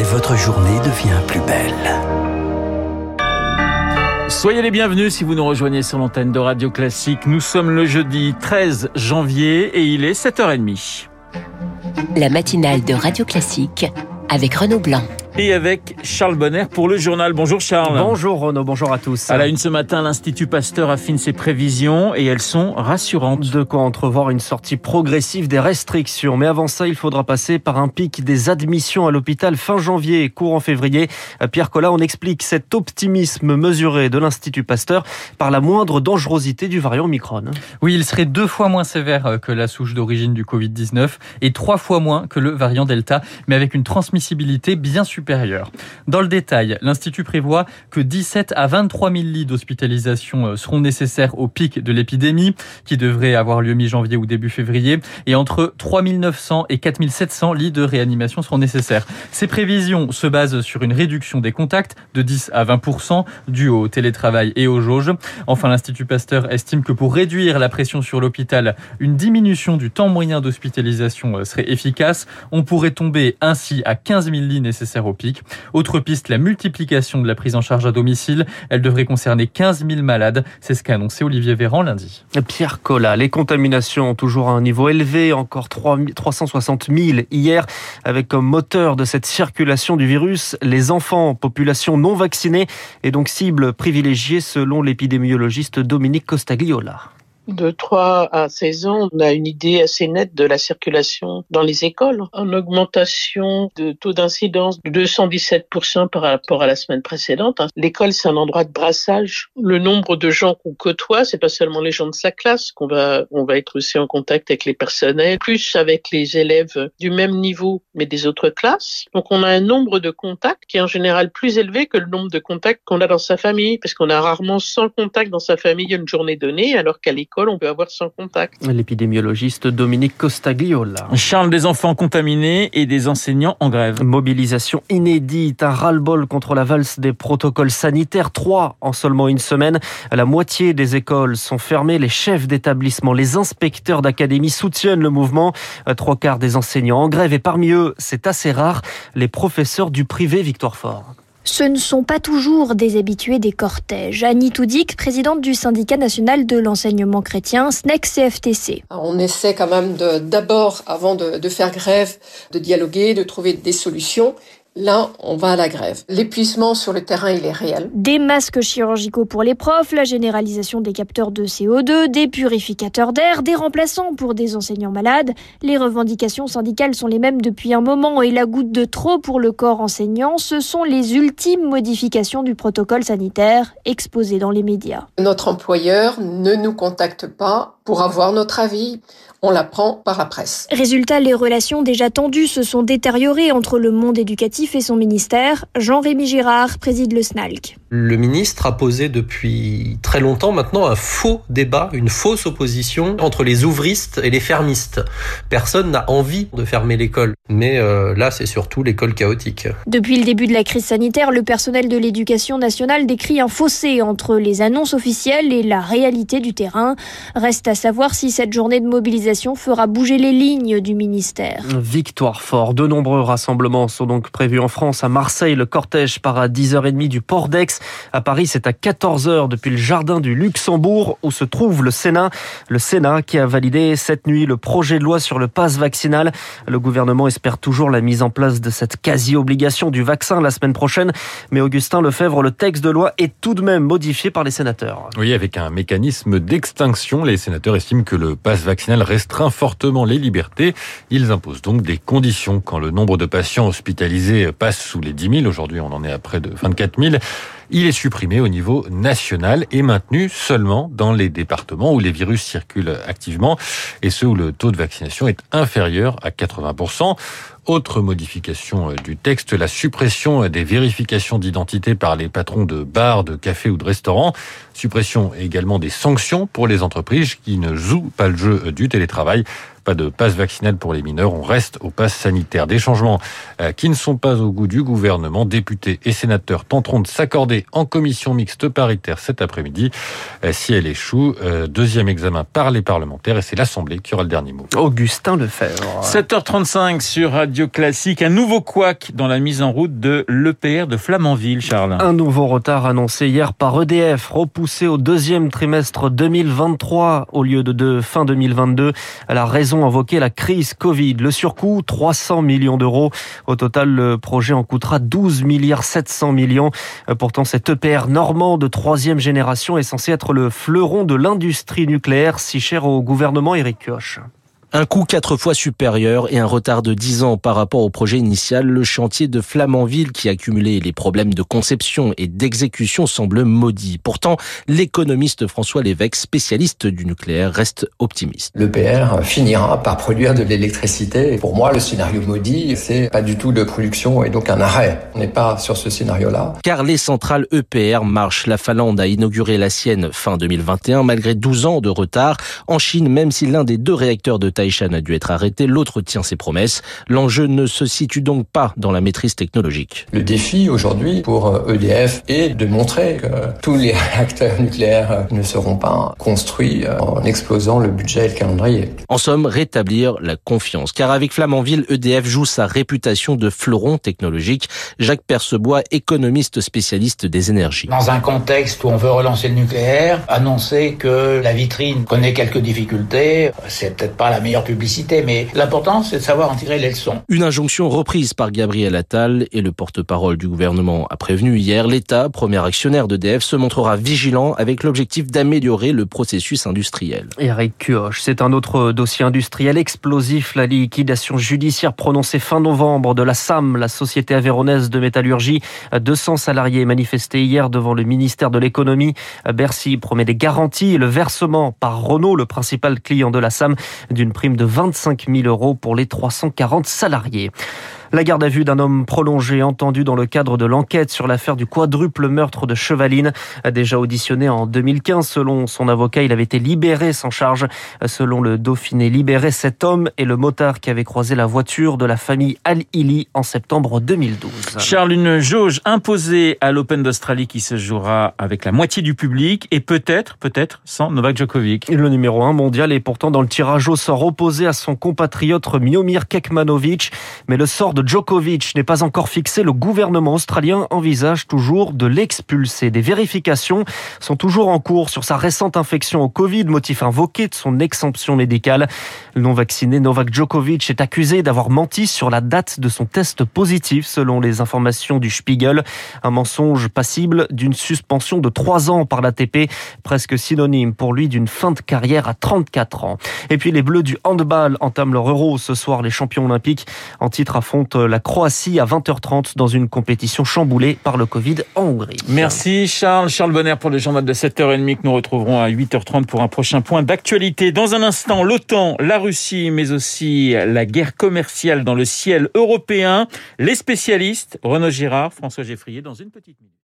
et votre journée devient plus belle. Soyez les bienvenus si vous nous rejoignez sur l'antenne de Radio Classique. Nous sommes le jeudi 13 janvier et il est 7h30. La matinale de Radio Classique avec Renaud Blanc et avec Charles Bonner pour le journal. Bonjour Charles. Bonjour Renaud, bonjour à tous. À la une ce matin, l'Institut Pasteur affine ses prévisions et elles sont rassurantes. De quoi entrevoir une sortie progressive des restrictions. Mais avant ça, il faudra passer par un pic des admissions à l'hôpital fin janvier, courant février. Pierre Collat, on explique cet optimisme mesuré de l'Institut Pasteur par la moindre dangerosité du variant Omicron. Oui, il serait deux fois moins sévère que la souche d'origine du Covid-19 et trois fois moins que le variant Delta, mais avec une transmissibilité bien supérieure dans le détail, l'Institut prévoit que 17 à 23 000 lits d'hospitalisation euh, seront nécessaires au pic de l'épidémie, qui devrait avoir lieu mi-janvier ou début février, et entre 3 900 et 4 700 lits de réanimation seront nécessaires. Ces prévisions se basent sur une réduction des contacts de 10 à 20% due au télétravail et aux jauges. Enfin, l'Institut Pasteur estime que pour réduire la pression sur l'hôpital, une diminution du temps moyen d'hospitalisation euh, serait efficace. On pourrait tomber ainsi à 15 000 lits nécessaires au Autre piste, la multiplication de la prise en charge à domicile. Elle devrait concerner 15 000 malades. C'est ce qu'a annoncé Olivier Véran lundi. Pierre Collat, les contaminations ont toujours à un niveau élevé, encore 360 000 hier, avec comme moteur de cette circulation du virus les enfants, population non vaccinée et donc cible privilégiée selon l'épidémiologiste Dominique Costagliola de 3 à 16 ans, on a une idée assez nette de la circulation dans les écoles, en augmentation de taux d'incidence de 217% par rapport à la semaine précédente. L'école, c'est un endroit de brassage. Le nombre de gens qu'on côtoie, c'est pas seulement les gens de sa classe, qu'on va, on va être aussi en contact avec les personnels, plus avec les élèves du même niveau, mais des autres classes. Donc, on a un nombre de contacts qui est en général plus élevé que le nombre de contacts qu'on a dans sa famille, parce qu'on a rarement 100 contacts dans sa famille une journée donnée, alors qu'à l'école, on peut avoir sans contact. L'épidémiologiste Dominique Costagliola. Charles, des enfants contaminés et des enseignants en grève. Mobilisation inédite, un ras-le-bol contre la valse des protocoles sanitaires. Trois en seulement une semaine. La moitié des écoles sont fermées. Les chefs d'établissement, les inspecteurs d'académie soutiennent le mouvement. Trois quarts des enseignants en grève et parmi eux, c'est assez rare, les professeurs du privé Victoire Fort. Ce ne sont pas toujours des habitués des cortèges. Annie Toudic, présidente du syndicat national de l'enseignement chrétien, SNEC CFTC. On essaie quand même d'abord, avant de, de faire grève, de dialoguer, de trouver des solutions. Là, on va à la grève. L'épuisement sur le terrain, il est réel. Des masques chirurgicaux pour les profs, la généralisation des capteurs de CO2, des purificateurs d'air, des remplaçants pour des enseignants malades. Les revendications syndicales sont les mêmes depuis un moment et la goutte de trop pour le corps enseignant, ce sont les ultimes modifications du protocole sanitaire exposées dans les médias. Notre employeur ne nous contacte pas pour avoir notre avis on l'apprend par la presse. Résultat, les relations déjà tendues se sont détériorées entre le monde éducatif et son ministère. Jean-Rémy Girard préside le SNALC. Le ministre a posé depuis très longtemps maintenant un faux débat, une fausse opposition entre les ouvristes et les fermistes. Personne n'a envie de fermer l'école, mais euh, là c'est surtout l'école chaotique. Depuis le début de la crise sanitaire, le personnel de l'éducation nationale décrit un fossé entre les annonces officielles et la réalité du terrain. Reste à savoir si cette journée de mobilisation fera bouger les lignes du ministère. Victoire fort. De nombreux rassemblements sont donc prévus en France. À Marseille, le cortège part à 10h30 du port d'Aix. À Paris, c'est à 14h depuis le jardin du Luxembourg où se trouve le Sénat. Le Sénat qui a validé cette nuit le projet de loi sur le pass vaccinal. Le gouvernement espère toujours la mise en place de cette quasi-obligation du vaccin la semaine prochaine. Mais Augustin Lefebvre, le texte de loi est tout de même modifié par les sénateurs. Oui, avec un mécanisme d'extinction. Les sénateurs estiment que le pass vaccinal restreint fortement les libertés. Ils imposent donc des conditions quand le nombre de patients hospitalisés passe sous les 10 000. Aujourd'hui, on en est à près de 24 000. Il est supprimé au niveau national et maintenu seulement dans les départements où les virus circulent activement et ceux où le taux de vaccination est inférieur à 80%. Autre modification euh, du texte, la suppression des vérifications d'identité par les patrons de bars, de cafés ou de restaurants. Suppression également des sanctions pour les entreprises qui ne jouent pas le jeu du télétravail. Pas de passe vaccinal pour les mineurs, on reste au passe sanitaire. Des changements euh, qui ne sont pas au goût du gouvernement. Députés et sénateurs tenteront de s'accorder en commission mixte paritaire cet après-midi. Euh, si elle échoue, euh, deuxième examen par les parlementaires et c'est l'Assemblée qui aura le dernier mot. Augustin Lefebvre. 7h35 sur Radio Classique. Un nouveau couac dans la mise en route de l'EPR de Flamanville, Charles. Un nouveau retard annoncé hier par EDF, repoussé au deuxième trimestre 2023 au lieu de, de fin 2022. La raison invoquée, la crise Covid. Le surcoût, 300 millions d'euros. Au total, le projet en coûtera 12 milliards 700 millions. Pourtant, cet EPR normand de troisième génération est censé être le fleuron de l'industrie nucléaire si cher au gouvernement Éric Kioch. Un coût quatre fois supérieur et un retard de 10 ans par rapport au projet initial, le chantier de Flamanville qui accumulait les problèmes de conception et d'exécution semble maudit. Pourtant, l'économiste François Lévesque, spécialiste du nucléaire, reste optimiste. L'EPR finira par produire de l'électricité. Pour moi, le scénario maudit, c'est pas du tout de production et donc un arrêt. On n'est pas sur ce scénario-là. Car les centrales EPR marchent. La Finlande a inauguré la sienne fin 2021 malgré 12 ans de retard. En Chine, même si l'un des deux réacteurs de Taishan a dû être arrêté, l'autre tient ses promesses. L'enjeu ne se situe donc pas dans la maîtrise technologique. Le défi aujourd'hui pour EDF est de montrer que tous les réacteurs nucléaires ne seront pas construits en explosant le budget et le calendrier. En somme, rétablir la confiance. Car avec Flamanville, EDF joue sa réputation de fleuron technologique. Jacques Percebois, économiste spécialiste des énergies. Dans un contexte où on veut relancer le nucléaire, annoncer que la vitrine connaît quelques difficultés, c'est peut-être pas la meilleure meilleure publicité, mais l'important, c'est de savoir en tirer les leçons. Une injonction reprise par Gabriel Attal et le porte-parole du gouvernement a prévenu hier l'État, premier actionnaire d'EDF, se montrera vigilant avec l'objectif d'améliorer le processus industriel. Eric Kioch, c'est un autre dossier industriel explosif, la liquidation judiciaire prononcée fin novembre de la SAM, la société avéronaise de métallurgie. 200 salariés manifestés hier devant le ministère de l'économie. Bercy promet des garanties et le versement par Renault, le principal client de la SAM, d'une prime de 25 000 euros pour les 340 salariés. La garde à vue d'un homme prolongé entendu dans le cadre de l'enquête sur l'affaire du quadruple meurtre de Chevaline. Déjà auditionné en 2015, selon son avocat, il avait été libéré sans charge. Selon le Dauphiné libéré, cet homme est le motard qui avait croisé la voiture de la famille Al-Ili en septembre 2012. Charles, une jauge imposée à l'Open d'Australie qui se jouera avec la moitié du public et peut-être, peut-être sans Novak Djokovic. Le numéro 1 mondial est pourtant dans le tirage au sort opposé à son compatriote Miomir Kekmanovic. Mais le sort de Djokovic n'est pas encore fixé. Le gouvernement australien envisage toujours de l'expulser. Des vérifications sont toujours en cours sur sa récente infection au Covid, motif invoqué de son exemption médicale. Le non vacciné Novak Djokovic est accusé d'avoir menti sur la date de son test positif, selon les informations du Spiegel. Un mensonge passible d'une suspension de trois ans par l'ATP, presque synonyme pour lui d'une fin de carrière à 34 ans. Et puis les Bleus du handball entament leur euro ce soir. Les champions olympiques en titre affrontent la Croatie à 20h30 dans une compétition chamboulée par le Covid en Hongrie. Merci Charles. Charles Bonner pour le journal de 7h30 que nous retrouverons à 8h30 pour un prochain point d'actualité. Dans un instant, l'OTAN, la Russie, mais aussi la guerre commerciale dans le ciel européen. Les spécialistes, Renaud Girard, François Geffrier, dans une petite minute.